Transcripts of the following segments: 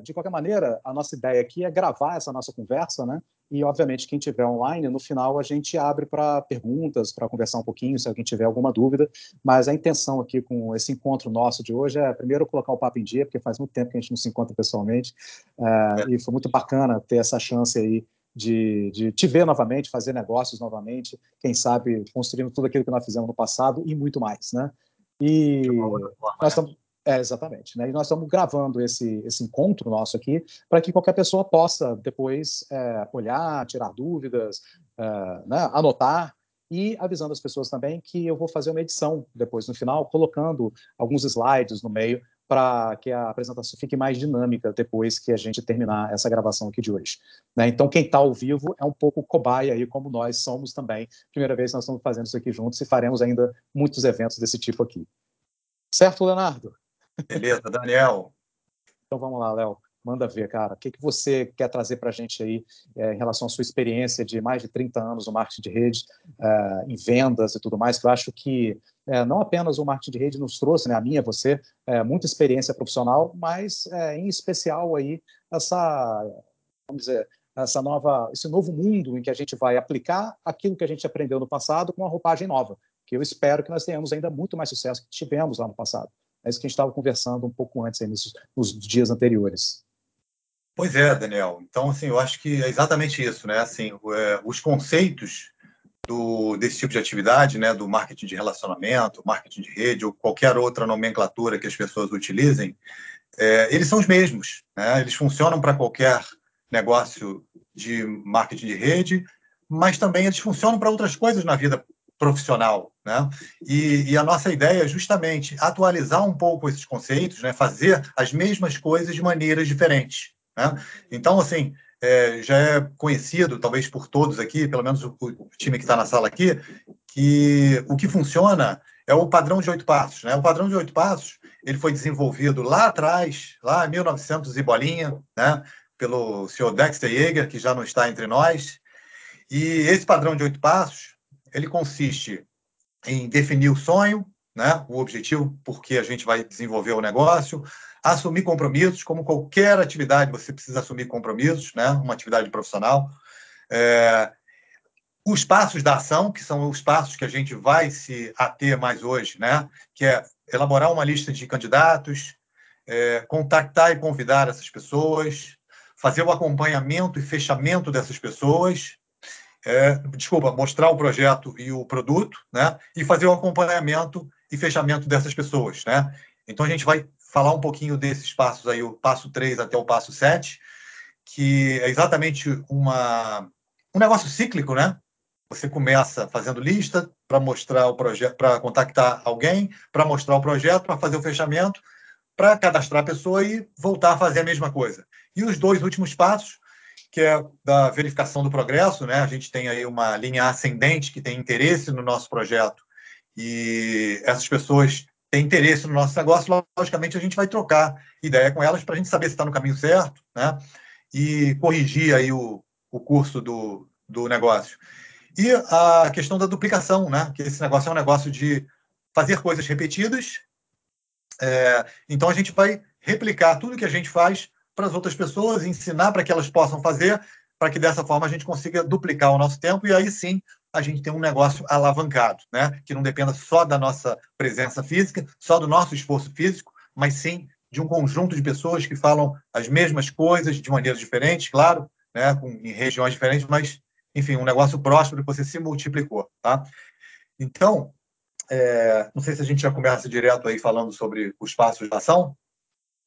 é, de qualquer maneira, a nossa ideia aqui é gravar essa nossa conversa, né? E, obviamente, quem tiver online, no final a gente abre para perguntas, para conversar um pouquinho, se alguém tiver alguma dúvida. Mas a intenção aqui com esse encontro nosso de hoje é, primeiro, colocar o papo em dia, porque faz muito tempo que a gente não se encontra pessoalmente. É, e foi muito bacana ter essa chance aí de, de te ver novamente, fazer negócios novamente, quem sabe construindo tudo aquilo que nós fizemos no passado e muito mais, né? E nós né? estamos é, exatamente. Né? E nós estamos gravando esse, esse encontro nosso aqui para que qualquer pessoa possa depois é, olhar, tirar dúvidas, é, né? anotar e avisando as pessoas também que eu vou fazer uma edição depois no final, colocando alguns slides no meio para que a apresentação fique mais dinâmica depois que a gente terminar essa gravação aqui de hoje. Né? Então, quem está ao vivo é um pouco cobaia aí, como nós somos também. Primeira vez que nós estamos fazendo isso aqui juntos e faremos ainda muitos eventos desse tipo aqui. Certo, Leonardo? Beleza, Daniel. Então vamos lá, Léo. Manda ver, cara. O que, que você quer trazer para a gente aí é, em relação à sua experiência de mais de 30 anos no marketing de rede, é, em vendas e tudo mais, que eu acho que é, não apenas o marketing de rede nos trouxe, né, a minha, você, é, muita experiência profissional, mas é, em especial aí essa, vamos dizer, essa nova, esse novo mundo em que a gente vai aplicar aquilo que a gente aprendeu no passado com uma roupagem nova, que eu espero que nós tenhamos ainda muito mais sucesso que tivemos lá no passado. É isso que a gente estava conversando um pouco antes, aí, nos, nos dias anteriores. Pois é, Daniel. Então, assim, eu acho que é exatamente isso, né? Assim, é, os conceitos do, desse tipo de atividade, né, do marketing de relacionamento, marketing de rede ou qualquer outra nomenclatura que as pessoas utilizem, é, eles são os mesmos, né? Eles funcionam para qualquer negócio de marketing de rede, mas também eles funcionam para outras coisas na vida profissional, né? E, e, a nossa ideia é justamente atualizar um pouco esses conceitos, né? Fazer as mesmas coisas de maneiras diferentes, né? Então, assim, é, já é conhecido, talvez por todos aqui, pelo menos o, o time que está na sala aqui, que o que funciona é o padrão de oito passos, né? O padrão de oito passos ele foi desenvolvido lá atrás, lá em 1900 e bolinha, né? Pelo senhor Dexter Yeager, que já não está entre nós. E esse padrão de oito passos ele consiste em definir o sonho, né, o objetivo por que a gente vai desenvolver o negócio, assumir compromissos, como qualquer atividade você precisa assumir compromissos, né, uma atividade profissional. É, os passos da ação, que são os passos que a gente vai se ater mais hoje, né, que é elaborar uma lista de candidatos, é, contactar e convidar essas pessoas, fazer o acompanhamento e fechamento dessas pessoas, é, desculpa, mostrar o projeto e o produto, né? E fazer o acompanhamento e fechamento dessas pessoas, né? Então a gente vai falar um pouquinho desses passos aí, o passo 3 até o passo 7, que é exatamente uma, um negócio cíclico, né? Você começa fazendo lista para mostrar o projeto, para contactar alguém, para mostrar o projeto, para fazer o fechamento, para cadastrar a pessoa e voltar a fazer a mesma coisa. E os dois últimos passos que é da verificação do progresso, né? A gente tem aí uma linha ascendente que tem interesse no nosso projeto e essas pessoas têm interesse no nosso negócio, logicamente a gente vai trocar ideia com elas para a gente saber se está no caminho certo, né? E corrigir aí o, o curso do, do negócio. E a questão da duplicação, né? Que esse negócio é um negócio de fazer coisas repetidas. É, então a gente vai replicar tudo que a gente faz para as outras pessoas, ensinar para que elas possam fazer, para que dessa forma a gente consiga duplicar o nosso tempo e aí sim a gente tem um negócio alavancado, né? que não dependa só da nossa presença física, só do nosso esforço físico, mas sim de um conjunto de pessoas que falam as mesmas coisas de maneiras diferentes, claro, né? em regiões diferentes, mas, enfim, um negócio próspero que você se multiplicou. Tá? Então, é, não sei se a gente já começa direto aí falando sobre os passos de ação.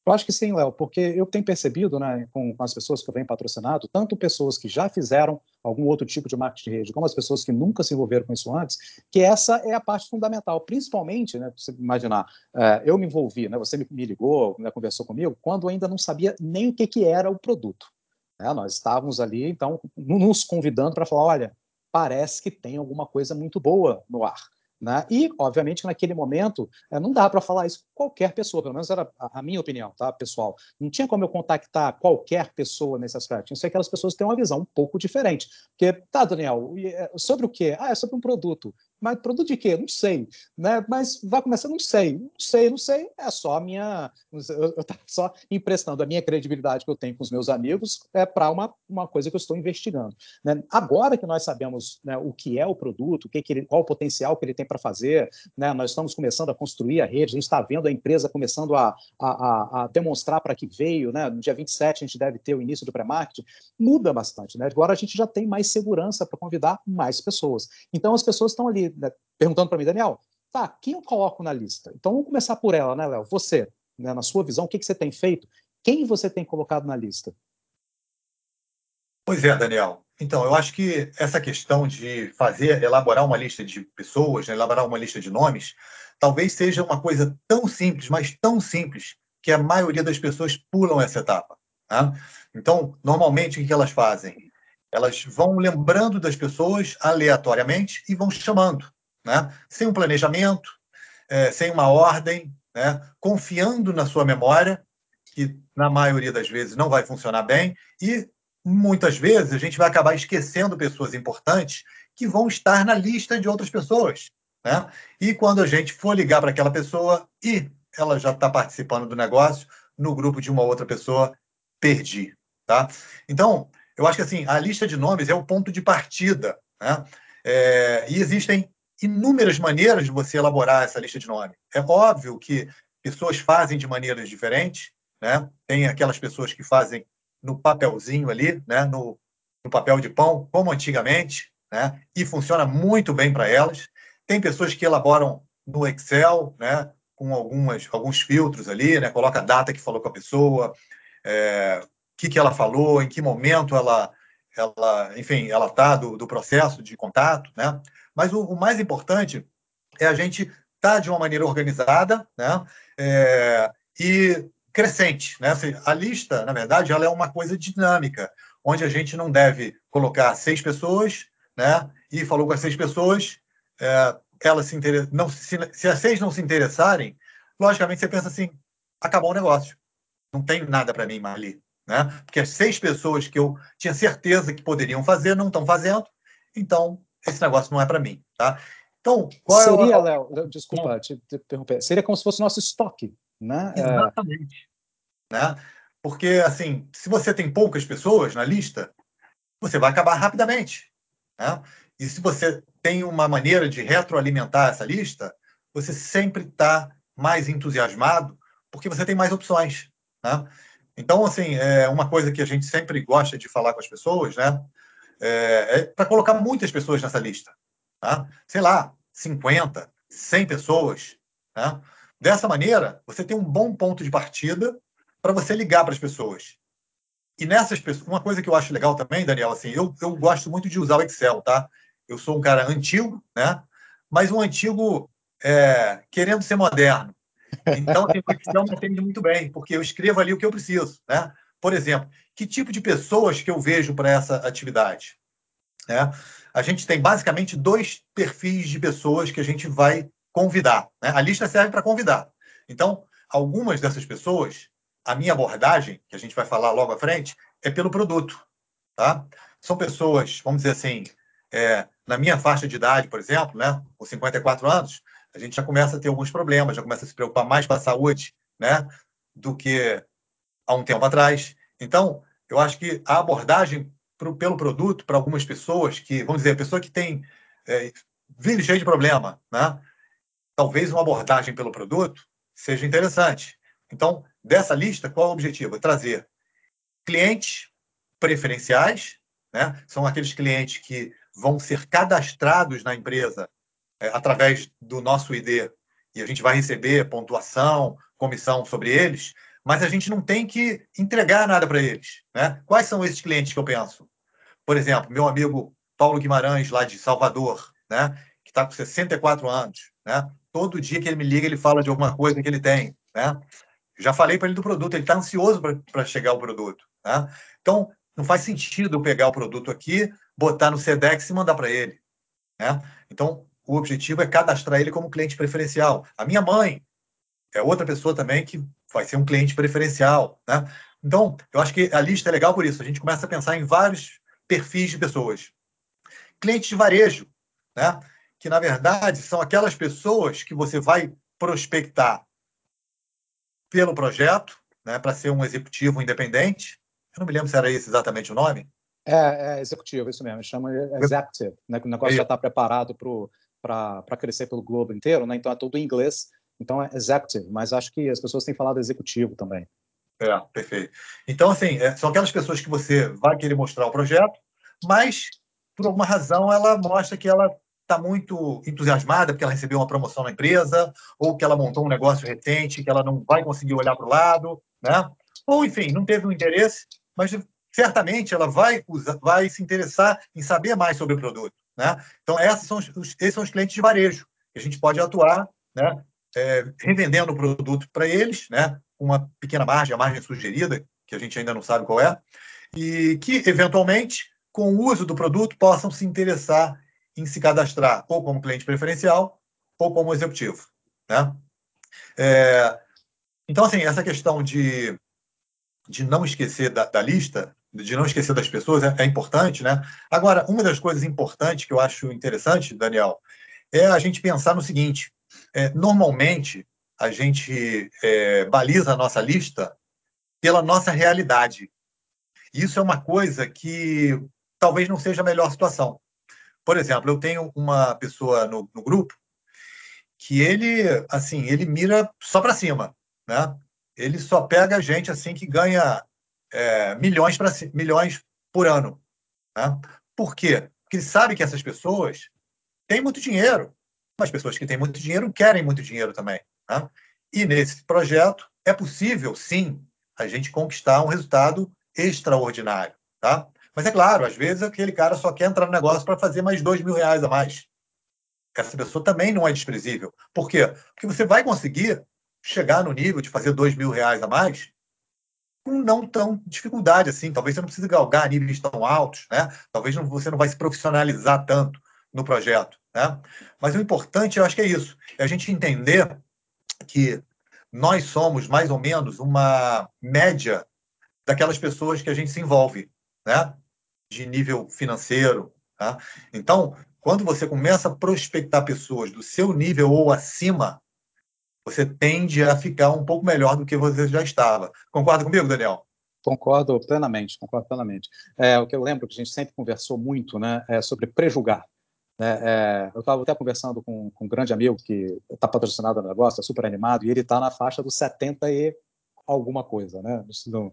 Eu acho que sim, Léo, porque eu tenho percebido, né, com, com, as pessoas que eu venho patrocinado, tanto pessoas que já fizeram algum outro tipo de marketing de rede, como as pessoas que nunca se envolveram com isso antes, que essa é a parte fundamental, principalmente, né, você imaginar, é, eu me envolvi, né, você me, me ligou, né, conversou comigo, quando ainda não sabia nem o que, que era o produto. Né, nós estávamos ali, então, nos convidando para falar, olha, parece que tem alguma coisa muito boa no ar. Né? E, obviamente, naquele momento, eh, não dá para falar isso com qualquer pessoa, pelo menos era a minha opinião, tá, pessoal? Não tinha como eu contactar qualquer pessoa nesse aspecto. Que ser aquelas pessoas que têm uma visão um pouco diferente. Porque, tá, Daniel, eh, sobre o quê? Ah, é sobre um produto. Mas produto de quê? Não sei. Né? Mas vai começar, não sei. Não sei, não sei. É só a minha. Eu estou só emprestando a minha credibilidade que eu tenho com os meus amigos é, para uma, uma coisa que eu estou investigando. Né? Agora que nós sabemos né, o que é o produto, o que, que ele, qual o potencial que ele tem para fazer, né? nós estamos começando a construir a rede, a gente está vendo a empresa começando a, a, a demonstrar para que veio. Né? No dia 27 a gente deve ter o início do pré-marketing. Muda bastante. Né? Agora a gente já tem mais segurança para convidar mais pessoas. Então as pessoas estão ali né, perguntando para mim, Daniel, tá, quem eu coloco na lista? Então vamos começar por ela, né, Léo? Você, né, na sua visão, o que, que você tem feito? Quem você tem colocado na lista? Pois é, Daniel. Então, eu acho que essa questão de fazer, elaborar uma lista de pessoas, né, elaborar uma lista de nomes, talvez seja uma coisa tão simples, mas tão simples, que a maioria das pessoas pulam essa etapa. Tá? Então, normalmente, o que elas fazem? Elas vão lembrando das pessoas aleatoriamente e vão chamando, né? sem um planejamento, é, sem uma ordem, né? confiando na sua memória, que na maioria das vezes não vai funcionar bem, e muitas vezes a gente vai acabar esquecendo pessoas importantes que vão estar na lista de outras pessoas. Né? E quando a gente for ligar para aquela pessoa e ela já está participando do negócio, no grupo de uma outra pessoa, perdi. Tá? Então, eu acho que assim a lista de nomes é o ponto de partida, né? É, e existem inúmeras maneiras de você elaborar essa lista de nomes. É óbvio que pessoas fazem de maneiras diferentes, né? Tem aquelas pessoas que fazem no papelzinho ali, né? No, no papel de pão, como antigamente, né? E funciona muito bem para elas. Tem pessoas que elaboram no Excel, né? Com algumas, alguns filtros ali, né? Coloca a data que falou com a pessoa, é, que, que ela falou, em que momento ela, ela enfim, ela está do, do processo de contato, né? Mas o, o mais importante é a gente estar tá de uma maneira organizada, né? É, e crescente, né? Assim, a lista, na verdade, ela é uma coisa dinâmica, onde a gente não deve colocar seis pessoas, né? E falou com as seis pessoas, é, elas se inter... não se, se as seis não se interessarem, logicamente você pensa assim, acabou o negócio, não tem nada para mim ali, né? Porque as seis pessoas que eu tinha certeza que poderiam fazer não estão fazendo, então esse negócio não é para mim, tá? Então, seria, é. Léo, desculpa te interromper, seria como se fosse nosso estoque, né? É. Exatamente. É... Né? Porque, assim, se você tem poucas pessoas na lista, você vai acabar rapidamente. Né? E se você tem uma maneira de retroalimentar essa lista, você sempre está mais entusiasmado porque você tem mais opções. Né? Então, assim, é uma coisa que a gente sempre gosta de falar com as pessoas, né? É, é para colocar muitas pessoas nessa lista. Tá? Sei lá, 50, 100 pessoas. Né? Dessa maneira, você tem um bom ponto de partida para você ligar para as pessoas. E nessas pessoas, uma coisa que eu acho legal também, Daniel, assim, eu, eu gosto muito de usar o Excel, tá? Eu sou um cara antigo, né? Mas um antigo é, querendo ser moderno. Então, a reflexão me atende muito bem, porque eu escrevo ali o que eu preciso. Né? Por exemplo, que tipo de pessoas que eu vejo para essa atividade? Né? A gente tem basicamente dois perfis de pessoas que a gente vai convidar. Né? A lista serve para convidar. Então, algumas dessas pessoas, a minha abordagem, que a gente vai falar logo à frente, é pelo produto. Tá? São pessoas, vamos dizer assim, é, na minha faixa de idade, por exemplo, né, com 54 anos, a gente já começa a ter alguns problemas, já começa a se preocupar mais com a saúde, né, do que há um tempo atrás. Então, eu acho que a abordagem pro, pelo produto para algumas pessoas que, vamos dizer, a pessoa que tem é, vive cheio de problema, né, talvez uma abordagem pelo produto seja interessante. Então, dessa lista, qual é o objetivo? É trazer clientes preferenciais, né? São aqueles clientes que vão ser cadastrados na empresa é, através do nosso ID e a gente vai receber pontuação, comissão sobre eles, mas a gente não tem que entregar nada para eles. Né? Quais são esses clientes que eu penso? Por exemplo, meu amigo Paulo Guimarães, lá de Salvador, né? que está com 64 anos. Né? Todo dia que ele me liga, ele fala de alguma coisa que ele tem. Né? Já falei para ele do produto, ele está ansioso para chegar o produto. Né? Então, não faz sentido eu pegar o produto aqui, botar no SEDEX e mandar para ele. Né? Então, o objetivo é cadastrar ele como cliente preferencial. A minha mãe é outra pessoa também que vai ser um cliente preferencial. Né? Então, eu acho que a lista é legal por isso. A gente começa a pensar em vários perfis de pessoas. Cliente de varejo, né? que, na verdade, são aquelas pessoas que você vai prospectar pelo projeto, né, para ser um executivo independente. Eu não me lembro se era esse exatamente o nome. É, é executivo, isso mesmo. Chama executive. Né, o negócio é. já está preparado para crescer pelo globo inteiro, né? então é tudo em inglês. Então é executive, mas acho que as pessoas têm falado executivo também. É, perfeito. Então, assim, é, são aquelas pessoas que você vai querer mostrar o projeto, mas, por alguma razão, ela mostra que ela está muito entusiasmada porque ela recebeu uma promoção na empresa, ou que ela montou um negócio recente, que ela não vai conseguir olhar para o lado, né? Ou, enfim, não teve um interesse, mas certamente ela vai, usar, vai se interessar em saber mais sobre o produto, né? Então, esses são os, esses são os clientes de varejo, a gente pode atuar, né? É, revendendo o produto para eles, né? Uma pequena margem, a margem sugerida, que a gente ainda não sabe qual é, e que, eventualmente, com o uso do produto, possam se interessar em se cadastrar ou como cliente preferencial ou como executivo. Né? É, então, assim, essa questão de, de não esquecer da, da lista, de não esquecer das pessoas, é, é, importante. Né? Agora, uma das coisas importantes que eu acho interessante, Daniel, é a gente pensar no seguinte: é, normalmente, a gente é, baliza a nossa lista pela nossa realidade. Isso é uma coisa que talvez não seja a melhor situação. Por exemplo, eu tenho uma pessoa no, no grupo que ele, assim, ele mira só para cima, né? Ele só pega gente assim que ganha é, milhões para milhões por ano, né? Por quê? Porque ele sabe que essas pessoas têm muito dinheiro, mas pessoas que têm muito dinheiro querem muito dinheiro também. Né? E nesse projeto é possível, sim, a gente conquistar um resultado extraordinário, tá? Mas é claro, às vezes aquele cara só quer entrar no negócio para fazer mais dois mil reais a mais. Essa pessoa também não é desprezível. Por quê? Porque você vai conseguir chegar no nível de fazer dois mil reais a mais com não tão dificuldade assim. Talvez você não precise galgar níveis tão altos, né? Talvez não, você não vai se profissionalizar tanto no projeto, né? Mas o importante, eu acho que é isso, é a gente entender que nós somos mais ou menos uma média daquelas pessoas que a gente se envolve, né? de nível financeiro. Tá? Então, quando você começa a prospectar pessoas do seu nível ou acima, você tende a ficar um pouco melhor do que você já estava. Concorda comigo, Daniel? Concordo plenamente, concordo plenamente. É, o que eu lembro que a gente sempre conversou muito né, é sobre prejugar. Né? É, eu estava até conversando com, com, um grande amigo que está patrocinado no negócio, é super animado, e ele está na faixa dos 70 e alguma coisa, né? No, uhum.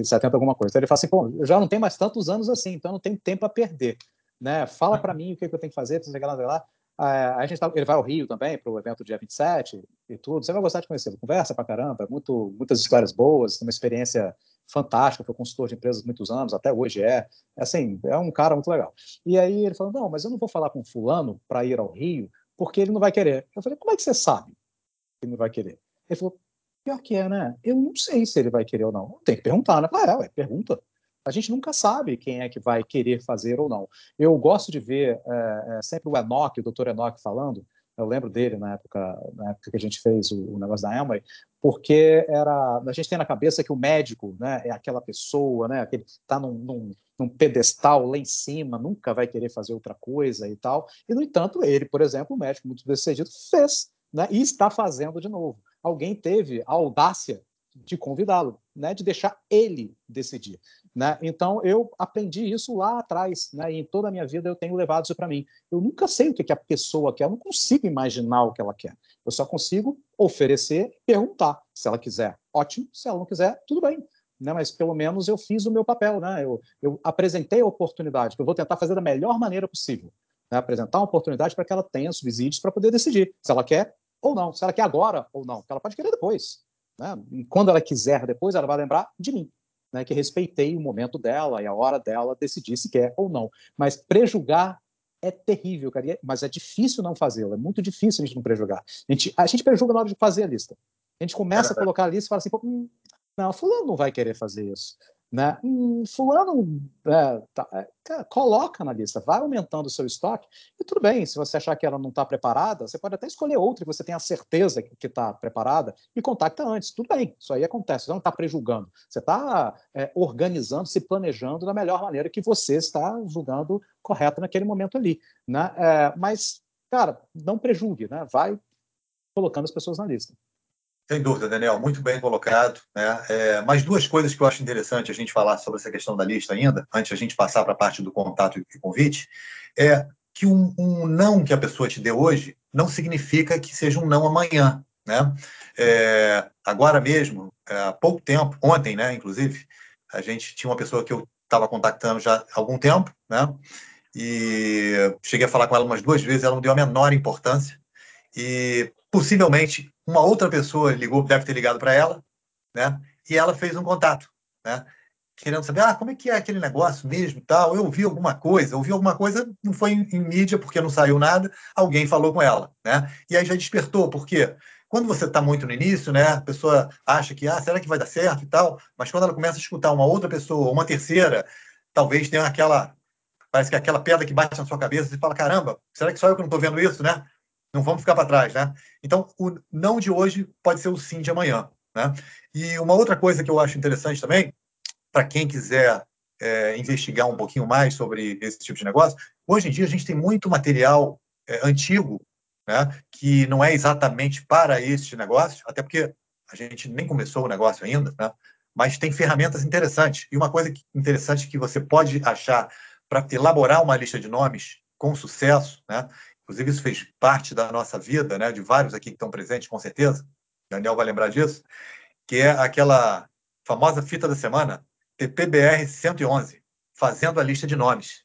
é, 70 alguma coisa. Então ele fala assim, pô, eu já não tenho mais tantos anos assim, então não tenho tempo a perder, né? Fala para mim o que, que, eu tenho que fazer, lá, lá. É, a gente tá, ele vai ao Rio também para o evento dia 27 e tudo. Você vai gostar de conhecer. Conversa para caramba, muito, muitas histórias boas, uma experiência fantástica. Foi consultor de empresas muitos anos, até hoje é. é. Assim, é um cara muito legal. E aí ele falou: não, mas eu não vou falar com fulano para ir ao Rio porque ele não vai querer. Eu falei: como é que você sabe que ele não vai querer? Ele falou: Pior que é, né? Eu não sei se ele vai querer ou não. Tem que perguntar, né? Ah, é, ué, pergunta. A gente nunca sabe quem é que vai querer fazer ou não. Eu gosto de ver é, é, sempre o Enoch, o doutor Enoch falando, eu lembro dele na época, na época que a gente fez o, o negócio da Amway, porque era, a gente tem na cabeça que o médico né, é aquela pessoa né, que está num, num, num, pedestal lá em cima, nunca vai querer fazer outra coisa e tal. E, no entanto, ele, por exemplo, o médico muito bem sucedido, fez né, e está fazendo de novo alguém teve a audácia de convidá-lo, né, de deixar ele decidir, né? Então eu aprendi isso lá atrás, né? E em toda a minha vida eu tenho levado isso para mim. Eu nunca sei o que, que a pessoa quer, eu não consigo imaginar o que ela quer. Eu só consigo oferecer, perguntar. Se ela quiser, ótimo. Se ela não quiser, tudo bem. Né, mas pelo menos eu fiz o meu papel, né? Eu, eu apresentei a oportunidade, que eu vou tentar fazer da melhor maneira possível. Né, apresentar uma oportunidade para que ela tenha subsídios para poder decidir se ela quer ou não, se ela quer agora ou não, porque ela pode querer depois. Né? E quando ela quiser depois, ela vai lembrar de mim, né? que respeitei o momento dela e a hora dela decidir se quer ou não. Mas prejugar é terrível, cara, mas é difícil não fazê-lo, é muito difícil a gente não prejugar. A gente, a gente prejuga na hora de fazer a lista. A gente começa a colocar a lista e fala assim, hum, não, fulano não vai querer fazer isso. Né? Hum, fulano é, tá, é, coloca na lista, vai aumentando o seu estoque, e tudo bem, se você achar que ela não está preparada, você pode até escolher outra que você tenha certeza que está preparada e contacta antes. Tudo bem, isso aí acontece, você não está prejulgando, você está é, organizando, se planejando da melhor maneira que você está julgando correto naquele momento ali. Né? É, mas, cara, não prejulgue, né? vai colocando as pessoas na lista. Sem dúvida, Daniel, muito bem colocado. Né? É, mais duas coisas que eu acho interessante a gente falar sobre essa questão da lista ainda, antes a gente passar para a parte do contato e convite, é que um, um, não que a pessoa te dê hoje não significa que seja um não amanhã. Né? É, agora mesmo, é, há pouco tempo, ontem, né, inclusive, a gente tinha uma pessoa que eu estava contactando já há algum tempo, né? e cheguei a falar com ela umas duas vezes, ela não deu a menor importância, e possivelmente uma outra pessoa ligou, deve ter ligado para ela, né? E ela fez um contato, né? Querendo saber, ah, como é que é aquele negócio mesmo tal. Eu ouvi alguma coisa, ouvi alguma coisa, não foi em, em mídia porque não saiu nada, alguém falou com ela, né? E aí já despertou, por quê? Quando você está muito no início, né, a pessoa acha que, ah, será que vai dar certo e tal, mas quando ela começa a escutar uma outra pessoa, uma terceira, talvez tenha aquela, parece que é aquela pedra que bate na sua cabeça e fala, caramba, será que só eu que não estou vendo isso, né? Não vamos ficar para trás, né? Então, o não de hoje pode ser o sim de amanhã, né? E uma outra coisa que eu acho interessante também, para quem quiser é, investigar um pouquinho mais sobre esse tipo de negócio, hoje em dia a gente tem muito material é, antigo, né? Que não é exatamente para este negócio, até porque a gente nem começou o negócio ainda, né? Mas tem ferramentas interessantes. E uma coisa interessante que você pode achar para elaborar uma lista de nomes com sucesso, né? Inclusive, isso fez parte da nossa vida, né, de vários aqui que estão presentes, com certeza. Daniel vai lembrar disso, que é aquela famosa fita da semana, TPBR 111, fazendo a lista de nomes,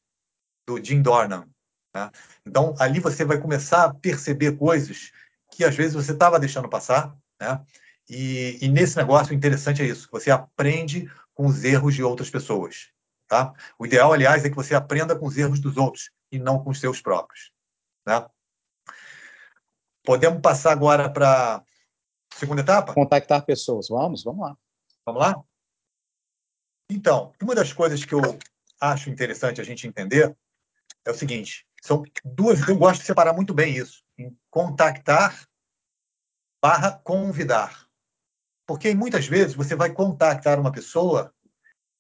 do Jim Dornan. Né? Então, ali você vai começar a perceber coisas que às vezes você estava deixando passar, né? E, e, nesse negócio, o interessante é isso: você aprende com os erros de outras pessoas. Tá? O ideal, aliás, é que você aprenda com os erros dos outros e não com os seus próprios. Né? Podemos passar agora para a segunda etapa? Contactar pessoas. Vamos, vamos lá. Vamos lá? Então, uma das coisas que eu acho interessante a gente entender é o seguinte: são duas. Eu gosto de separar muito bem isso. Em contactar barra convidar. Porque muitas vezes você vai contactar uma pessoa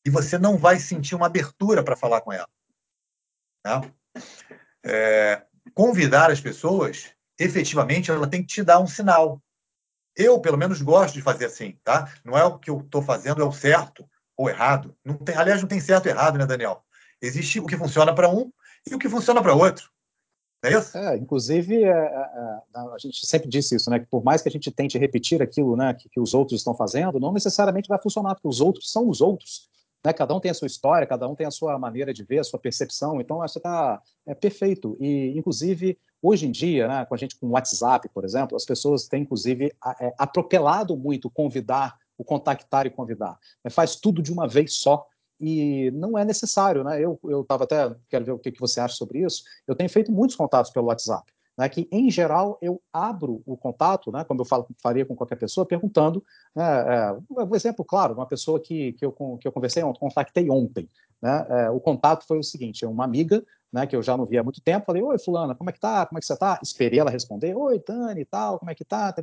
e você não vai sentir uma abertura para falar com ela. Né? É, convidar as pessoas, efetivamente, ela tem que te dar um sinal. Eu, pelo menos, gosto de fazer assim, tá? Não é o que eu estou fazendo, é o certo ou errado. Não tem, aliás, não tem certo e errado, né, Daniel? Existe o que funciona para um e o que funciona para outro. É isso? É, inclusive, é, é, é, a gente sempre disse isso, né? Que por mais que a gente tente repetir aquilo né, que, que os outros estão fazendo, não necessariamente vai funcionar, porque os outros são os outros. Né? Cada um tem a sua história, cada um tem a sua maneira de ver, a sua percepção. Então, acho que está é, perfeito. E, inclusive, hoje em dia, né, com a gente com o WhatsApp, por exemplo, as pessoas têm, inclusive, é, atropelado muito convidar, o contactar e convidar. É, faz tudo de uma vez só e não é necessário, né? Eu estava até, quero ver o que, que você acha sobre isso. Eu tenho feito muitos contatos pelo WhatsApp né, que, em geral, eu abro o contato, né, como eu falo, faria com qualquer pessoa, perguntando, né, é, um exemplo claro, uma pessoa que, que, eu, que eu conversei, eu contactei ontem, né, é, o contato foi o seguinte, uma amiga, né, que eu já não via há muito tempo, falei, oi, fulana, como é que tá, como é que você tá? Esperei ela responder, oi, Dani e tal, como é que tá?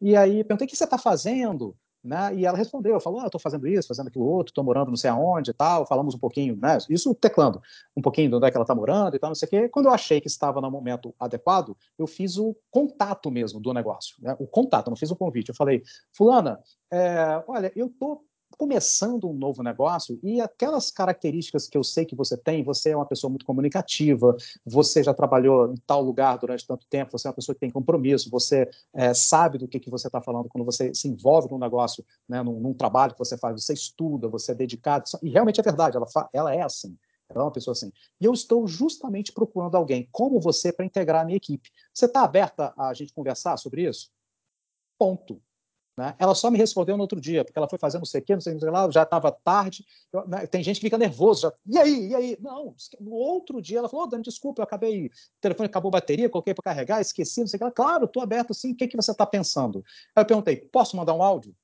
E aí, perguntei, o que você está fazendo? Né? E ela respondeu, falou, ah, estou fazendo isso, fazendo aquilo outro, estou morando não sei aonde e tal, falamos um pouquinho, né? Isso teclando, um pouquinho de onde é que ela está morando e tal, não sei o quê. Quando eu achei que estava no momento adequado, eu fiz o contato mesmo do negócio, né? O contato, não fiz o convite. Eu falei, fulana, é, olha, eu estou começando um novo negócio e aquelas características que eu sei que você tem, você é uma pessoa muito comunicativa, você já trabalhou em tal lugar durante tanto tempo, você é uma pessoa que tem compromisso, você é, sabe do que, que você está falando quando você se envolve num negócio, né, num, num, trabalho que você faz, você estuda, você é dedicado, e realmente é verdade, ela, ela é assim. Ela é uma pessoa assim. E eu estou justamente procurando alguém como você para integrar a minha equipe. Você está aberta a gente conversar sobre isso? Ponto. Né? Ela só me respondeu no outro dia, porque ela foi fazendo não sei o quê, não sei o que lá, já estava tarde. Eu, né? Tem gente que fica nervoso. Já, e aí? E aí? Não, no outro dia ela falou: oh, Dani, desculpa, eu acabei, o telefone acabou a bateria, coloquei para carregar, esqueci, não sei o que lá. Claro, estou aberto sim, o que, que você está pensando? Aí eu perguntei: posso mandar um áudio?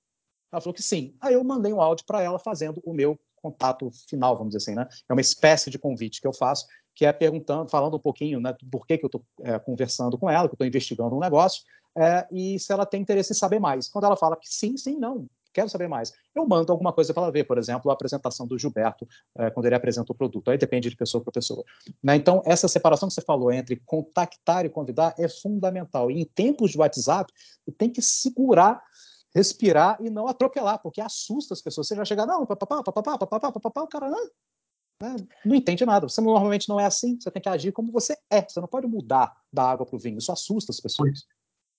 Ela falou que sim. Aí eu mandei um áudio para ela fazendo o meu contato final, vamos dizer assim, né? É uma espécie de convite que eu faço, que é perguntando, falando um pouquinho, né, por que, que eu estou é, conversando com ela, que eu estou investigando um negócio, é, e se ela tem interesse em saber mais. Quando ela fala que sim, sim, não, quero saber mais. Eu mando alguma coisa para ela ver, por exemplo, a apresentação do Gilberto, é, quando ele apresenta o produto. Aí depende de pessoa para pessoa. Né? Então, essa separação que você falou entre contactar e convidar é fundamental. E em tempos de WhatsApp, tem que segurar respirar e não atropelar, porque assusta as pessoas. Você já chega, não, papapá, papapá, papapá, papapá, o cara não, né, não entende nada. Você normalmente não é assim, você tem que agir como você é. Você não pode mudar da água para o vinho, isso assusta as pessoas.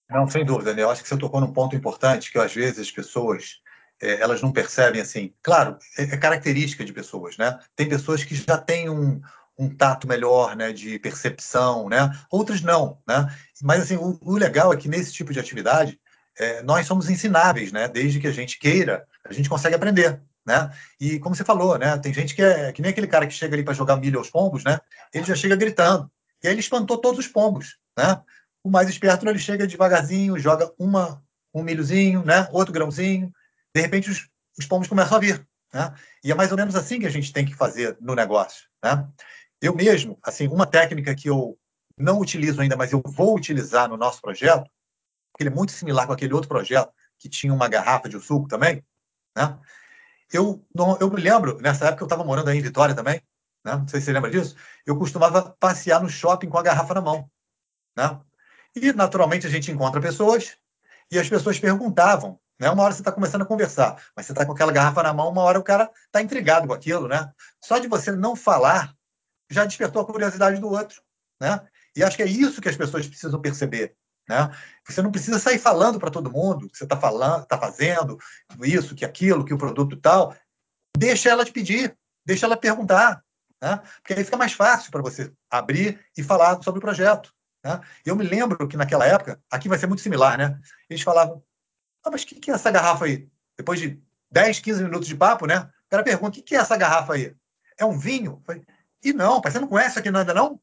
Não, sem dúvida, Daniel. Acho que você tocou num ponto importante que às vezes as pessoas é, elas não percebem assim. Claro, é, é, característica de pessoas, né? Tem pessoas que já têm um, um tato melhor, né, de percepção, né? Outras não, né? Mas assim, o, o legal é que nesse tipo de atividade é, nós somos ensináveis, né? Desde que a gente queira, a gente consegue aprender, né? E como você falou, né? Tem gente que é que nem aquele cara que chega ali para jogar milho aos pombos, né? Ele já chega gritando. E aí ele espantou todos os pombos, né? O mais esperto ele chega devagarzinho, joga uma um milhozinho, né? Outro grãozinho. De repente os, os pombos começam a vir, né? E é mais ou menos assim que a gente tem que fazer no negócio, né? Eu mesmo, assim, uma técnica que eu não utilizo ainda, mas eu vou utilizar no nosso projeto ele é muito similar com aquele outro projeto que tinha uma garrafa de suco também, né? Eu, não, eu me lembro, nessa época eu estava morando aí em Vitória também, né? não sei se você lembra disso, eu costumava passear no shopping com a garrafa na mão. Né? E, naturalmente, a gente encontra pessoas e as pessoas perguntavam. Né? Uma hora você está começando a conversar, mas você está com aquela garrafa na mão, uma hora o cara está intrigado com aquilo. Né? Só de você não falar já despertou a curiosidade do outro. Né? E acho que é isso que as pessoas precisam perceber. Né? Você não precisa sair falando para todo mundo que você está falando, está fazendo isso, que aquilo, que o produto tal. Deixa ela te pedir, deixa ela perguntar, né? porque aí fica mais fácil para você abrir e falar sobre o projeto. Né? Eu me lembro que naquela época, aqui vai ser muito similar, né? Eles falavam, ah, mas o que, que é essa garrafa aí? Depois de 10, 15 minutos de papo, né? O cara pergunta, o que, que é essa garrafa aí? É um vinho? falei, e não, pai, você não conhece aqui ainda não?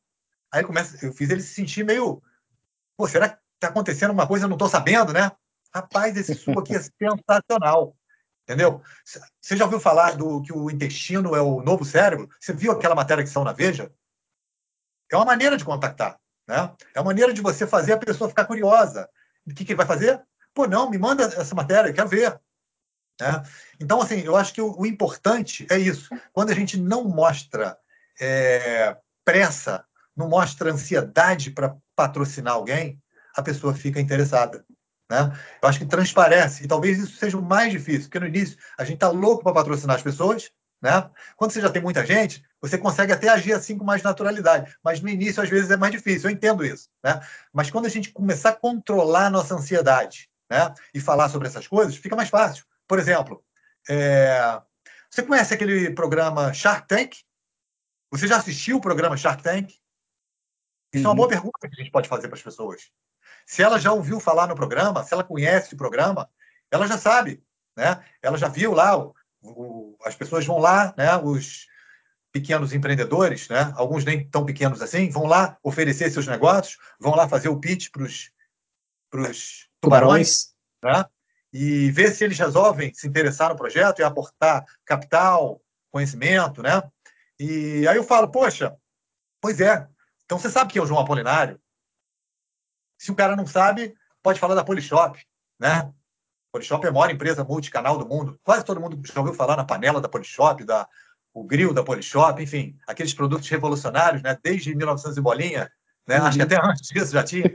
Aí começa, eu fiz ele se sentir meio, pô, será está acontecendo uma coisa, eu não estou sabendo, né? Rapaz, esse suco aqui é sensacional. Entendeu? Você já ouviu falar do que o intestino é o novo cérebro? Você viu aquela matéria que são na Veja? É uma maneira de contactar, né? É uma maneira de você fazer a pessoa ficar curiosa. O que, que ele vai fazer? Pô, não, me manda essa matéria, quero ver. Né? Então, assim, eu acho que o, o, importante é isso. Quando a gente não mostra é, pressa, não mostra ansiedade para patrocinar alguém, a pessoa fica interessada. Né? Eu acho que transparece, e talvez isso seja o mais difícil, porque no início a gente está louco para patrocinar as pessoas, né? Quando você já tem muita gente, você consegue até agir assim com mais naturalidade, mas no início às vezes é mais difícil, eu entendo isso, né? Mas quando a gente começar a controlar a nossa ansiedade, né, e falar sobre essas coisas, fica mais fácil. Por exemplo, é... você conhece aquele programa Shark Tank? Você já assistiu o programa Shark Tank? Isso uhum. é uma boa pergunta que a gente pode fazer para as pessoas. Se ela já ouviu falar no programa, se ela conhece o programa, ela já sabe, né? Ela já viu lá, o, o, as pessoas vão lá, né? Os pequenos empreendedores, né? Alguns nem tão pequenos assim, vão lá oferecer seus negócios, vão lá fazer o pitch para os tubarões, né? E ver se eles resolvem se interessar no projeto e aportar capital, conhecimento, né? E aí eu falo, poxa, pois é. Então você sabe que é o João Apolinário, se o cara não sabe, pode falar da Polishop, né? Polishop é a maior empresa multicanal do mundo. Quase todo mundo já ouviu falar na panela da Polishop, da, o grill da Polishop, enfim, aqueles produtos revolucionários, né? Desde 1900 e bolinha, né? Uhum. Acho que até antes disso já tinha.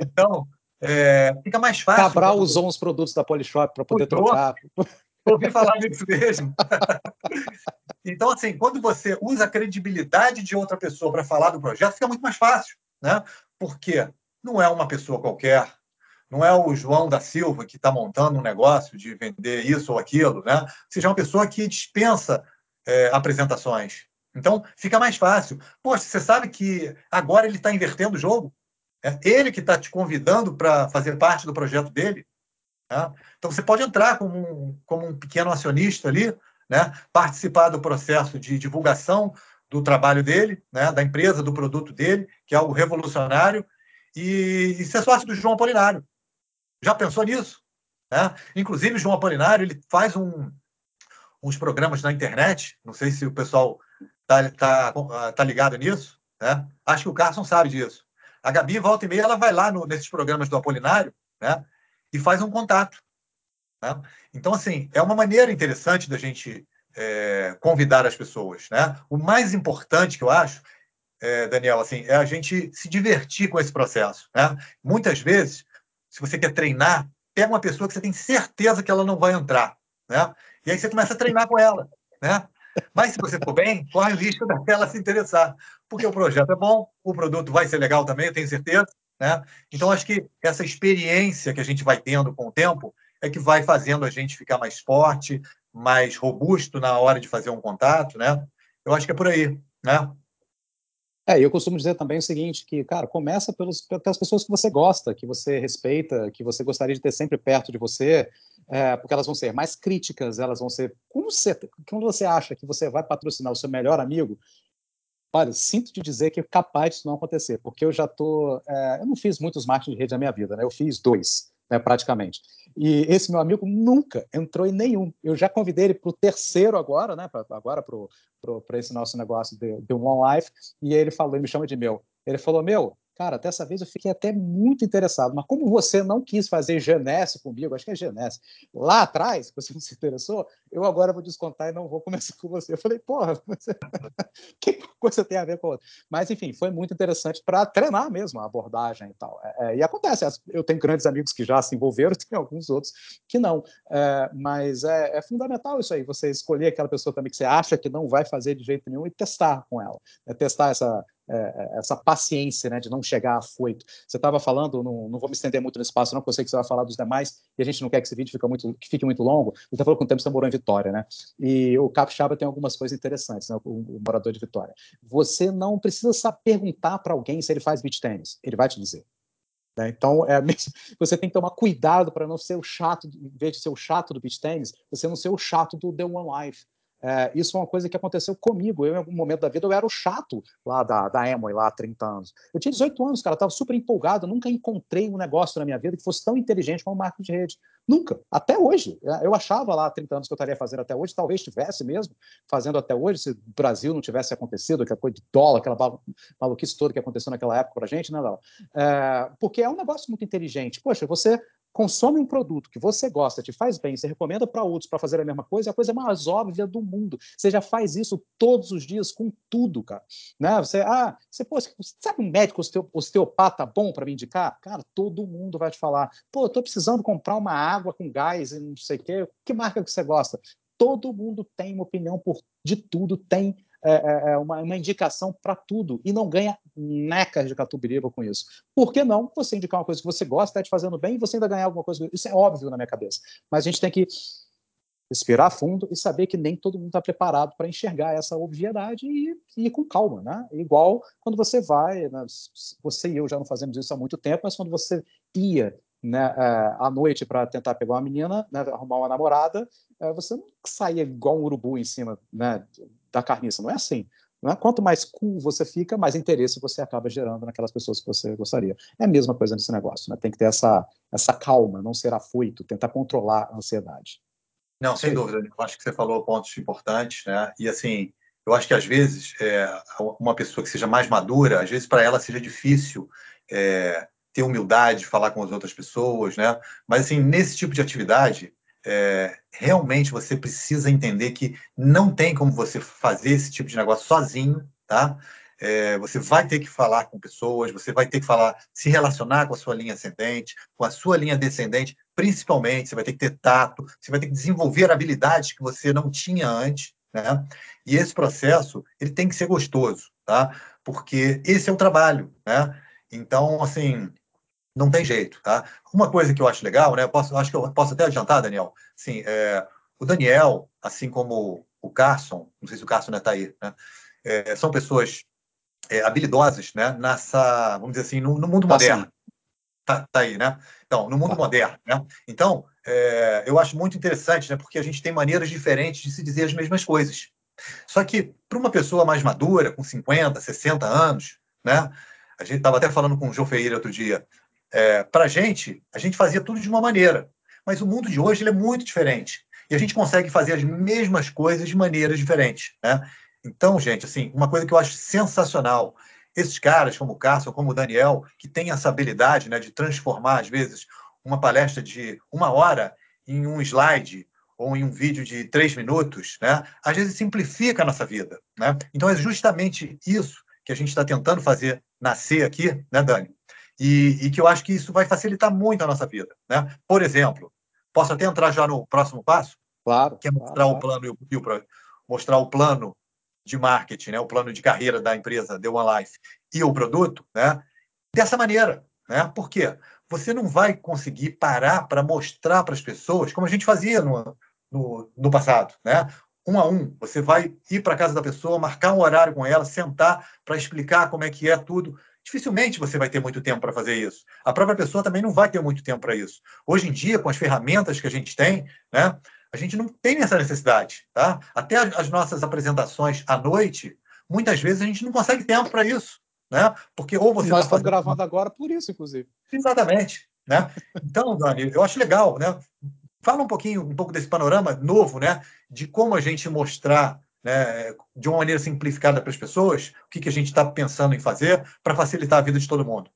Então, é, fica mais fácil. Cabral usou uns produtos da Polishop para poder Usou. trocar. Ouvi falar disso mesmo. então, assim, quando você usa a credibilidade de outra pessoa para falar do projeto, fica muito mais fácil, né? Por quê? não é uma pessoa qualquer, não é o João da Silva que está montando um negócio de vender isso ou aquilo, né? Seja uma pessoa que dispensa é, apresentações. Então, fica mais fácil. Poxa, você sabe que agora ele está invertendo o jogo? É ele que está te convidando para fazer parte do projeto dele. Né? Então, você pode entrar como um, como um pequeno acionista ali, né? participar do processo de divulgação do trabalho dele, né? da empresa, do produto dele, que é algo revolucionário, e, e ser sócio do João Apolinário. Já pensou nisso? Né? Inclusive, João Apolinário ele faz um, uns programas na internet, não sei se o pessoal está tá, tá ligado nisso, né? acho que o Carson sabe disso. A Gabi, volta e meia, ela vai lá no, nesses programas do Apolinário né? e faz um contato. Né? Então, assim, é uma maneira interessante da gente é, convidar as pessoas. Né? O mais importante que eu acho, é, Daniel, assim, é a gente se divertir com esse processo. Né? Muitas vezes, se você quer treinar, pega uma pessoa que você tem certeza que ela não vai entrar. Né? E aí você começa a treinar com ela. Né? Mas se você for bem, corre o risco dela se interessar, porque o projeto é bom, o produto vai ser legal também, eu tenho certeza. Né? Então, acho que essa experiência que a gente vai tendo com o tempo é que vai fazendo a gente ficar mais forte, mais robusto na hora de fazer um contato. Né? Eu acho que é por aí. Né? É, eu costumo dizer também o seguinte, que, cara, começa pelos, pelas pessoas que você gosta, que você respeita, que você gostaria de ter sempre perto de você, é, porque elas vão ser mais críticas, elas vão ser... Como você, quando você acha que você vai patrocinar o seu melhor amigo, olha, sinto te dizer que é capaz disso não acontecer, porque eu já tô... É, eu não fiz muitos marketing de rede na minha vida, né? Eu fiz dois, né, praticamente. E esse meu amigo nunca entrou em nenhum. Eu já convidei ele para o terceiro agora, né? Pra, agora para esse nosso negócio de, de One Life, e ele falou, ele me chama de meu. Ele falou, meu, Cara, dessa vez eu fiquei até muito interessado, mas como você não quis fazer Genesse comigo, acho que é Genesse, lá atrás, você não se interessou, eu agora vou descontar e não vou começar com você. Eu falei, porra, você... que coisa tem a ver com outra? Mas, enfim, foi muito interessante para treinar mesmo a abordagem e tal. É, é, e acontece, eu tenho grandes amigos que já se envolveram, tem alguns outros que não. É, mas é, é, fundamental isso aí, você escolher aquela pessoa também que você acha que não vai fazer de jeito nenhum e testar com ela. É testar essa é, é, essa paciência né, de não chegar afoito. Você estava falando, não, não, vou me estender muito no espaço, não, porque eu sei que você vai falar dos demais, e a gente não quer que esse vídeo fique muito, que fique muito longo. Você falou que o tempo você morou em Vitória, né? E o Capixaba tem algumas coisas interessantes, né, o, o morador de Vitória. Você não precisa perguntar para alguém se ele faz beach tênis, ele vai te dizer. Né? Então, é você tem que tomar cuidado para não ser o chato, em vez de ser o chato do beach tênis, você não ser o chato do The One Life. É, isso é uma coisa que aconteceu comigo. Eu, em algum momento da vida, eu era o chato lá da, da Emoy, lá há 30 anos. Eu tinha 18 anos, cara, estava super empolgado. Nunca encontrei um negócio na minha vida que fosse tão inteligente como o marketing de rede. Nunca. Até hoje. É, eu achava lá há 30 anos que eu estaria fazendo até hoje, talvez tivesse mesmo fazendo até hoje, se o Brasil não tivesse acontecido, aquela coisa de dólar, aquela maluquice toda que aconteceu naquela época para a gente, né, Léo? É, porque é um negócio muito inteligente. Poxa, você consome um produto que você gosta, te faz bem, você recomenda para outros para fazer a mesma coisa, é a coisa mais óbvia do mundo. Você já faz isso todos os dias com tudo, cara. Né? Você, ah, você, pô, sabe um médico osteopata bom para me indicar? Cara, todo mundo vai te falar. Pô, eu tô precisando comprar uma água com gás e não sei o quê. Que marca que você gosta? Todo mundo tem uma opinião por de tudo, tem é, é, é uma, uma, indicação para tudo e não ganha necas de catubiriba com isso. Por que não você indicar uma coisa que você gosta, está te fazendo bem e você ainda ganhar alguma coisa? Isso é óbvio na minha cabeça. Mas a gente tem que respirar fundo e saber que nem todo mundo está preparado para enxergar essa obviedade e, e, ir com calma, né? Igual quando você vai, né? você e eu já não fazemos isso há muito tempo, mas quando você ia né, é, à noite para tentar pegar uma menina, né, arrumar uma namorada, é, você não saia igual um urubu em cima né, da carniça. Não é assim. Não é? Quanto mais cool você fica, mais interesse você acaba gerando naquelas pessoas que você gostaria. É a mesma coisa nesse negócio. Né? Tem que ter essa, essa calma, não ser afoito, tentar controlar a ansiedade. Não, sem dúvida. Eu acho que você falou pontos importantes, né? E assim, eu acho que às vezes é, uma pessoa que seja mais madura, às vezes para ela seja difícil é, ter humildade, falar com as outras pessoas, né? Mas assim, nesse tipo de atividade, é, realmente você precisa entender que não tem como você fazer esse tipo de negócio sozinho, tá? É, você vai ter que falar com pessoas, você vai ter que falar, se relacionar com a sua linha ascendente, com a sua linha descendente, principalmente, você vai ter que ter tato, você vai ter que desenvolver habilidades que você não tinha antes, né? E esse processo, ele tem que ser gostoso, tá? Porque esse é o trabalho, né? Então, assim, não tem jeito, tá? Uma coisa que eu acho legal, né? Eu posso, acho que eu posso até adiantar, Daniel. Sim, é, o Daniel, assim como o Carson, não sei se o Carson está aí, né? É, são pessoas é, habilidosas, né? Nessa, vamos dizer assim, no, no mundo tá moderno. Tá, tá, aí, né? Então, no mundo tá. moderno, né? Então, é, eu acho muito interessante, né? Porque a gente tem maneiras diferentes de se dizer as mesmas coisas. Só que para uma pessoa mais madura, com 50, 60 anos, né? A gente estava até falando com o João Ferreira outro dia. É, para a gente, a gente fazia tudo de uma maneira. Mas o mundo de hoje ele é muito diferente. E a gente consegue fazer as mesmas coisas de maneiras diferentes. Né? Então, gente, assim, uma coisa que eu acho sensacional, esses caras como o Cássio, como o Daniel, que têm essa habilidade né, de transformar, às vezes, uma palestra de uma hora em um slide ou em um vídeo de três minutos, né, às vezes simplifica a nossa vida. Né? Então, é justamente isso que a gente está tentando fazer nascer aqui, né, Dani? E, e, que eu acho que isso vai facilitar muito a nossa vida. Né? Por exemplo, posso até entrar já no próximo passo? Claro. Que é mostrar claro, o plano e o, mostrar o plano de marketing, né? o plano de carreira da empresa The One Life e o produto, né? dessa maneira. Né? Por quê? Você não vai conseguir parar para mostrar para as pessoas, como a gente fazia no, no, no passado. Né? um a um. Você vai ir para a casa da pessoa, marcar um horário com ela, sentar para explicar como é que é tudo. Dificilmente você vai ter muito tempo para fazer isso. A própria pessoa também não vai ter muito tempo para isso. Hoje em dia, com as ferramentas que a gente tem, né, a gente não tem essa necessidade. Tá? Até as nossas apresentações à noite, muitas vezes a gente não consegue tempo para isso. Né? Porque ou você Nós tá estamos fazendo... gravando agora por isso, inclusive. Exatamente. Né? Então, Dani, eu acho legal, né? Fala um pouquinho, um pouco desse panorama novo, né, de como a gente mostrar né, de uma maneira simplificada para as pessoas o que, que a gente está pensando em fazer para facilitar a vida de todo mundo.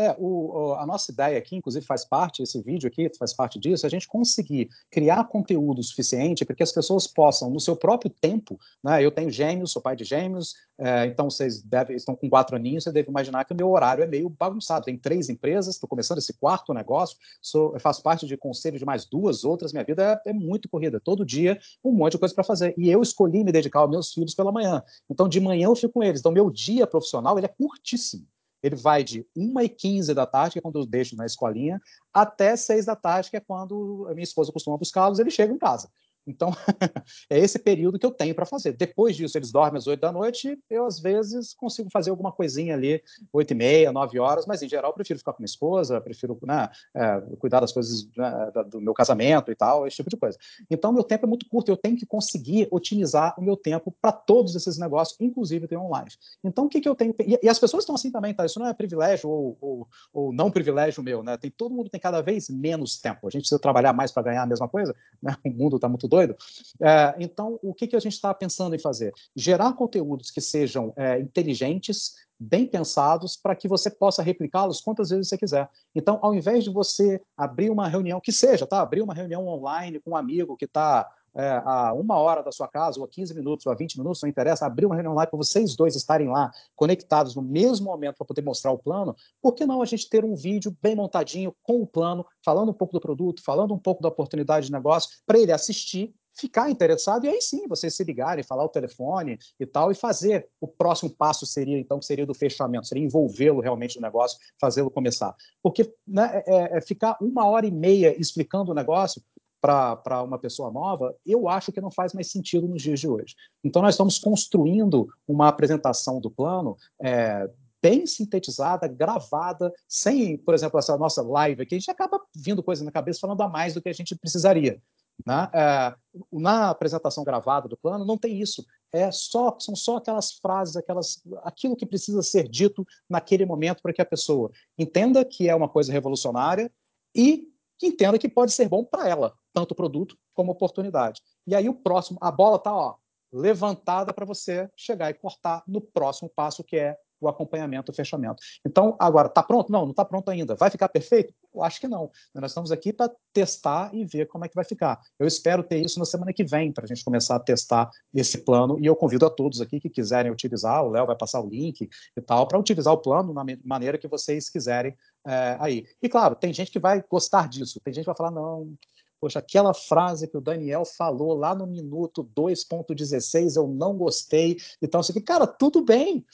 É, o, a nossa ideia aqui, inclusive faz parte, esse vídeo aqui faz parte disso, é a gente conseguir criar conteúdo suficiente para que as pessoas possam, no seu próprio tempo, né, eu tenho gêmeos, sou pai de gêmeos, é, então vocês devem, estão com quatro aninhos, você deve imaginar que o meu horário é meio bagunçado, tem três empresas, estou começando esse quarto negócio, sou, faço parte de conselho de mais duas outras, minha vida é, é muito corrida, todo dia um monte de coisa para fazer, e eu escolhi me dedicar aos meus filhos pela manhã, então de manhã eu fico com eles, então meu dia profissional ele é curtíssimo, ele vai de 1h15 da tarde, que é quando eu deixo na escolinha, até 6 da tarde, que é quando a minha esposa costuma buscá-los, ele chega em casa. Então, é esse período que eu tenho para fazer. Depois disso, eles dormem às 8 da noite, eu, às vezes, consigo fazer alguma coisinha ali, 8 e meia, 9 horas, mas, em geral, prefiro ficar com minha esposa, prefiro né, é, cuidar das coisas né, do meu casamento e tal, esse tipo de coisa. Então, meu tempo é muito curto, eu tenho que conseguir otimizar o meu tempo para todos esses negócios, inclusive ter online. Então, o que, que eu tenho... E, e, as pessoas estão assim também, tá? Isso não é privilégio ou, ou, ou, não privilégio meu, né? Tem, todo mundo tem cada vez menos tempo. A gente precisa trabalhar mais para ganhar a mesma coisa, né? O mundo está muito doido. É, então, o que, que a gente está pensando em fazer? Gerar conteúdos que sejam é, inteligentes, bem pensados, para que você possa replicá-los quantas vezes você quiser. Então, ao invés de você abrir uma reunião, que seja, tá? Abrir uma reunião online com um amigo que está é, a uma hora da sua casa, ou a 15 minutos, ou a 20 minutos, não interessa, abrir uma reunião online para vocês dois estarem lá, conectados no mesmo momento para poder mostrar o plano, por que não a gente ter um vídeo bem montadinho, com o plano, falando um pouco do produto, falando um pouco da oportunidade de negócio, para ele assistir ficar interessado, e aí sim, vocês se ligarem, falar o telefone e tal, e fazer. O próximo passo seria, então, que seria do fechamento, seria envolvê-lo realmente no negócio, fazê-lo começar. Porque né, é, é ficar uma hora e meia explicando o negócio para uma pessoa nova, eu acho que não faz mais sentido nos dias de hoje. Então, nós estamos construindo uma apresentação do plano é, bem sintetizada, gravada, sem, por exemplo, essa nossa live aqui, a gente acaba vindo coisa na cabeça falando a mais do que a gente precisaria. Né? É, na apresentação gravada do plano não tem isso. É só são só aquelas frases, aquelas aquilo que precisa ser dito naquele momento para que a pessoa entenda que é uma coisa revolucionária e entenda que pode ser bom para ela, tanto produto como oportunidade. E aí o próximo, a bola está levantada para você chegar e cortar no próximo passo que é o acompanhamento, o fechamento. Então, agora, está pronto? Não, não está pronto ainda. Vai ficar perfeito? Eu acho que não. Nós estamos aqui para testar e ver como é que vai ficar. Eu espero ter isso na semana que vem, para a gente começar a testar esse plano, e eu convido a todos aqui que quiserem utilizar, o Léo vai passar o link e tal, para utilizar o plano na maneira que vocês quiserem é, aí. E, claro, tem gente que vai gostar disso, tem gente que vai falar, não, poxa, aquela frase que o Daniel falou lá no minuto 2.16, eu não gostei. Então, assim, cara, tudo bem,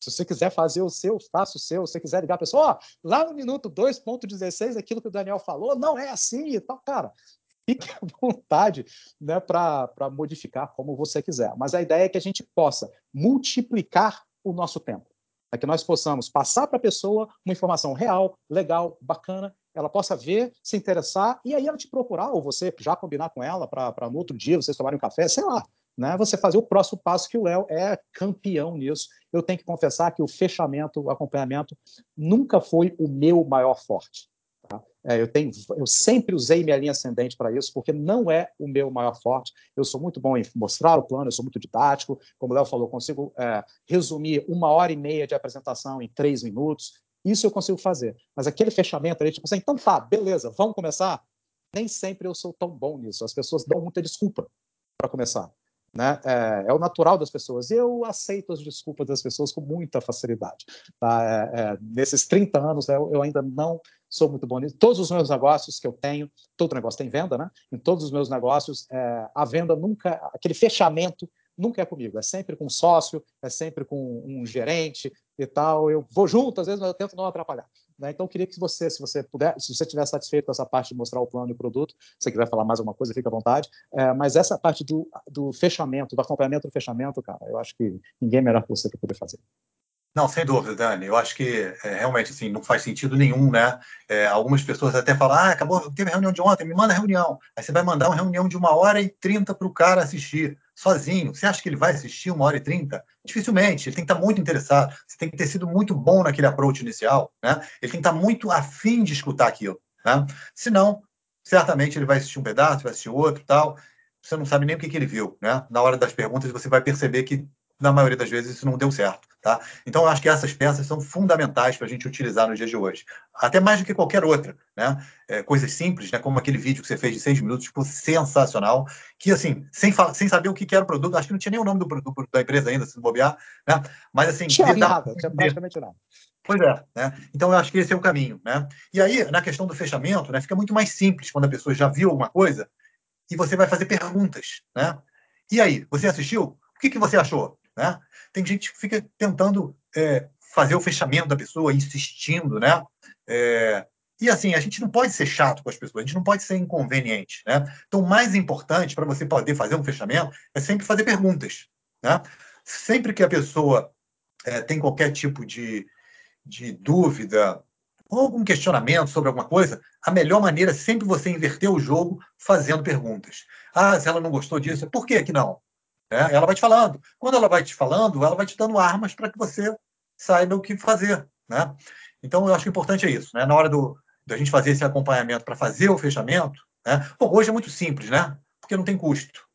se você quiser fazer o seu, faça o seu. Se você quiser ligar a pessoa, ó, lá no minuto 2.16, aquilo que o Daniel falou, não é assim e tal, cara. Fique à vontade né, para modificar como você quiser. Mas a ideia é que a gente possa multiplicar o nosso tempo. É que nós possamos passar para a pessoa uma informação real, legal, bacana, ela possa ver, se interessar, e aí ela te procurar, ou você já combinar com ela para no outro dia vocês tomarem um café, sei lá né, você fazer o próximo passo que o Léo é campeão nisso. Eu tenho que confessar que o fechamento, o acompanhamento, nunca foi o meu maior forte. Tá? É, eu, tenho, eu sempre usei minha linha ascendente para isso, porque não é o meu maior forte. Eu sou muito bom em mostrar o plano, eu sou muito didático. Como o Léo falou, consigo é, resumir uma hora e meia de apresentação em três minutos. Isso eu consigo fazer. Mas aquele fechamento ali, tipo assim, então tá, beleza, vamos começar? Nem sempre eu sou tão bom nisso. As pessoas dão muita desculpa para começar. Né? É, é, o natural das pessoas. Eu aceito as desculpas das pessoas com muita facilidade. Tá? É, é, nesses 30 anos, né, eu ainda não sou muito bom nisso. Todos os meus negócios que eu tenho, todo negócio tem venda, né? Em todos os meus negócios, é, a venda nunca, aquele fechamento nunca é comigo, é sempre com um sócio, é sempre com um gerente e tal. Eu vou junto, às vezes, mas eu tento não atrapalhar. Né? Então, queria que você, se você puder, se você estiver satisfeito com essa parte de mostrar o plano e o produto, se você quiser falar mais alguma coisa, fica à vontade. É, mas essa parte do, do fechamento, do acompanhamento do fechamento, cara, eu acho que ninguém é melhor que você para poder fazer. Não, sem dúvida, Dani. Eu acho que é, realmente assim, não faz sentido nenhum, né? É, algumas pessoas até falam, ah, acabou, teve reunião de ontem, me manda a reunião. Aí você vai mandar uma reunião de uma hora e trinta para o cara assistir, sozinho. Você acha que ele vai assistir uma hora e trinta? Dificilmente. Ele tem que estar muito interessado. Você tem que ter sido muito bom naquele approach inicial, né? Ele tem que estar muito afim de escutar aquilo, né? Senão, certamente ele vai assistir um pedaço, vai assistir outro tal. Você não sabe nem o que, que ele viu, né? Na hora das perguntas, você vai perceber que na maioria das vezes isso não deu certo. Tá? Então, eu acho que essas peças são fundamentais para a gente utilizar nos dias de hoje. Até mais do que qualquer outra. Né? É, coisas simples, né? como aquele vídeo que você fez de seis minutos, tipo, sensacional, que, assim, sem, sem saber o que era o produto, acho que não tinha nem o nome do produto da empresa ainda, se bobear, né? mas, assim... Tinha nada, tinha praticamente nada. Pois é, né? Então eu acho que esse é o caminho, né? E aí, na questão do fechamento, né, fica muito mais simples quando a pessoa já viu alguma coisa e você vai fazer perguntas, né? E aí, você assistiu? O que, que você achou? Né? Tem gente que fica tentando é, fazer o fechamento da pessoa, insistindo, né? É, e assim, a gente não pode ser chato com as pessoas, a gente não pode ser inconveniente, né? Então, o mais importante para você poder fazer um fechamento é sempre fazer perguntas, né? Sempre que a pessoa é, tem qualquer tipo de, de dúvida ou algum questionamento sobre alguma coisa, a melhor maneira é sempre você inverter o jogo fazendo perguntas. Ah, se ela não gostou disso, por que que não? Né? Ela vai te falando. Quando ela vai te falando, ela vai te dando armas para que você saiba o que fazer. Né? Então, eu acho importante é isso. Né? Na hora do, da gente fazer esse acompanhamento para fazer o fechamento, né? Bom, hoje é muito simples, né? porque não tem custo.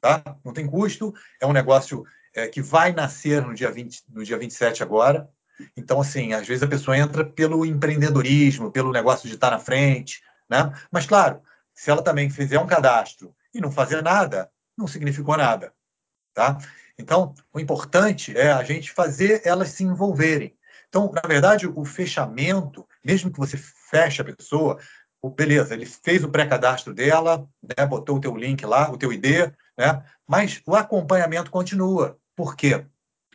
Tá? Não tem custo, é um negócio é, que vai nascer no dia, 20, no dia 27 agora. Então, assim, às vezes a pessoa entra pelo empreendedorismo, pelo negócio de estar na frente, né? Mas, claro, se ela também fizer um cadastro e não fazer nada, não significou nada. Tá? Então, o importante é a gente fazer elas se envolverem. Então, na verdade, o fechamento, mesmo que você feche a pessoa, beleza, ele fez o pré-cadastro dela, né, botou o teu link lá, o teu ID, né, mas o acompanhamento continua. Por quê?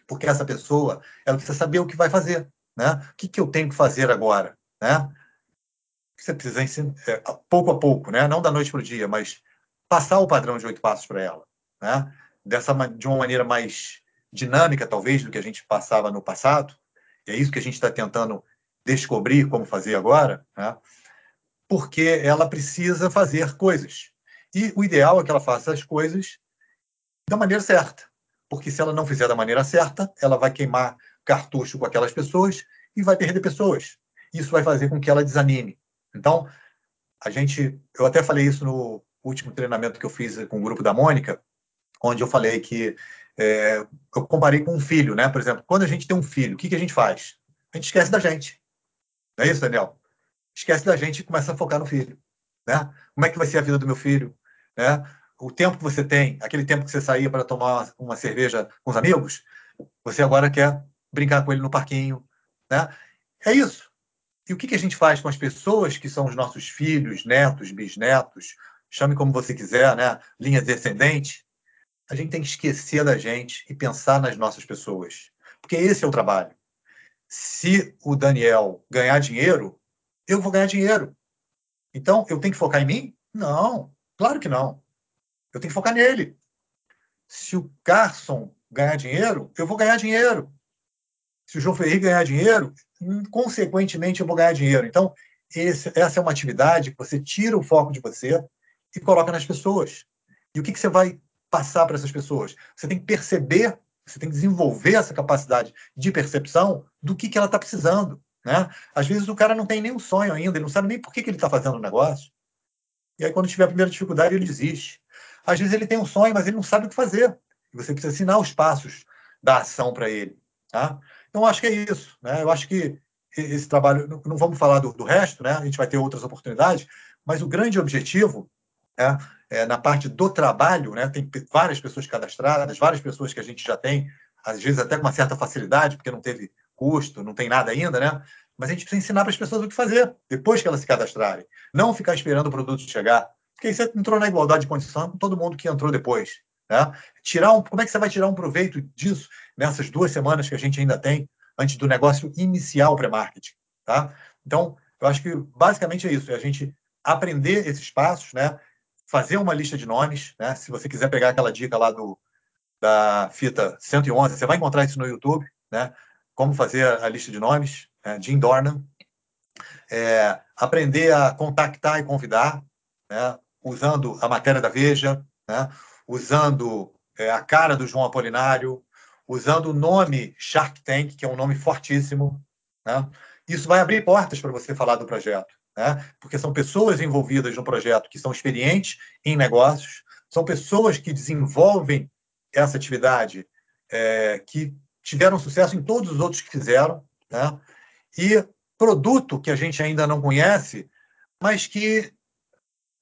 Porque essa pessoa ela precisa saber o que vai fazer. Né? O que, que eu tenho que fazer agora? Né? Você precisa ensinar, é, pouco a pouco, né? não da noite para o dia, mas passar o padrão de oito passos para ela. Né? Dessa de uma maneira mais dinâmica, talvez, do que a gente passava no passado. E é isso que a gente está tentando descobrir como fazer agora, né? porque ela precisa fazer coisas. E o ideal é que ela faça as coisas da maneira certa. Porque se ela não fizer da maneira certa, ela vai queimar cartucho com aquelas pessoas e vai perder pessoas. Isso vai fazer com que ela desanime. Então, a gente, eu até falei isso no último treinamento que eu fiz com o grupo da Mônica, onde eu falei que é, eu comparei com um filho, né? Por exemplo, quando a gente tem um filho, o que, que a gente faz? A gente esquece da gente. Não é isso, Daniel? Esquece da gente e começa a focar no filho. Né? Como é que vai ser a vida do meu filho? Né? O tempo que você tem, aquele tempo que você saía para tomar uma cerveja com os amigos, você agora quer brincar com ele no parquinho. Né? É isso. E o que, que a gente faz com as pessoas que são os nossos filhos, netos, bisnetos, chame como você quiser, né? linha descendente, a gente tem que esquecer da gente e pensar nas nossas pessoas. Porque esse é o trabalho. Se o Daniel ganhar dinheiro, eu vou ganhar dinheiro. Então, eu tenho que focar em mim? Não, claro que não. Eu tenho que focar nele. Se o Carson ganhar dinheiro, eu vou ganhar dinheiro. Se o João Ferri ganhar dinheiro, consequentemente eu vou ganhar dinheiro. Então, esse, essa é uma atividade que você tira o foco de você e coloca nas pessoas. E o que, que você vai passar para essas pessoas. Você tem que perceber, você tem que desenvolver essa capacidade de percepção do que, que ela está precisando. Né? Às vezes o cara não tem nenhum sonho ainda, ele não sabe nem por que, que ele está fazendo o negócio. E aí, quando tiver a primeira dificuldade, ele desiste. Às vezes ele tem um sonho, mas ele não sabe o que fazer. E você precisa ensinar os passos da ação para ele. Tá? Então, acho que é isso. Né? Eu acho que esse trabalho, não vamos falar do, do, resto, né? a gente vai ter outras oportunidades, mas o grande objetivo é, é, na parte do trabalho, né? tem várias pessoas cadastradas, várias pessoas que a gente já tem, às vezes até com uma certa facilidade, porque não teve custo, não tem nada ainda, né? mas a gente precisa ensinar para as pessoas o que fazer depois que elas se cadastrarem. Não ficar esperando o produto chegar. Porque aí você entrou na igualdade de condição com todo mundo que entrou depois. Né? Tirar um, como é que você vai tirar um proveito disso nessas duas semanas que a gente ainda tem antes do negócio inicial pré-marketing? Tá? Então, eu acho que basicamente é isso: é a gente aprender esses passos, né? Fazer uma lista de nomes. Né? Se você quiser pegar aquela dica lá do, da fita 111, você vai encontrar isso no YouTube, né? como fazer a lista de nomes, né? Jim Dornan. É, aprender a contactar e convidar, né? usando a matéria da Veja, né? usando é, a cara do João Apolinário, usando o nome Shark Tank, que é um nome fortíssimo. Né? Isso vai abrir portas para você falar do projeto, né? porque são pessoas envolvidas no projeto que são experientes em negócios, são pessoas que desenvolvem essa atividade, é, que tiveram sucesso em todos os outros que fizeram, né? e produto que a gente ainda não conhece, mas que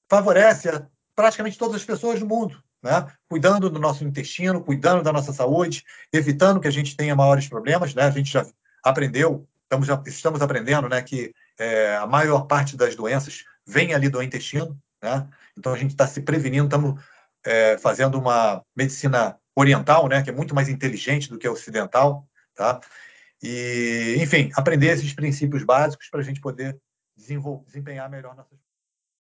favorece a praticamente todas as pessoas do mundo né? cuidando do nosso intestino, cuidando da nossa saúde, evitando que a gente tenha maiores problemas. Né? A gente já aprendeu, estamos, já, estamos aprendendo né, que é, a maior parte das doenças vem ali do intestino. Né? Então, a gente está se prevenindo, estamos é, fazendo uma medicina oriental, né, que é muito mais inteligente do que a ocidental. Tá? E, enfim, aprender esses princípios básicos para a gente poder desempenhar melhor nossas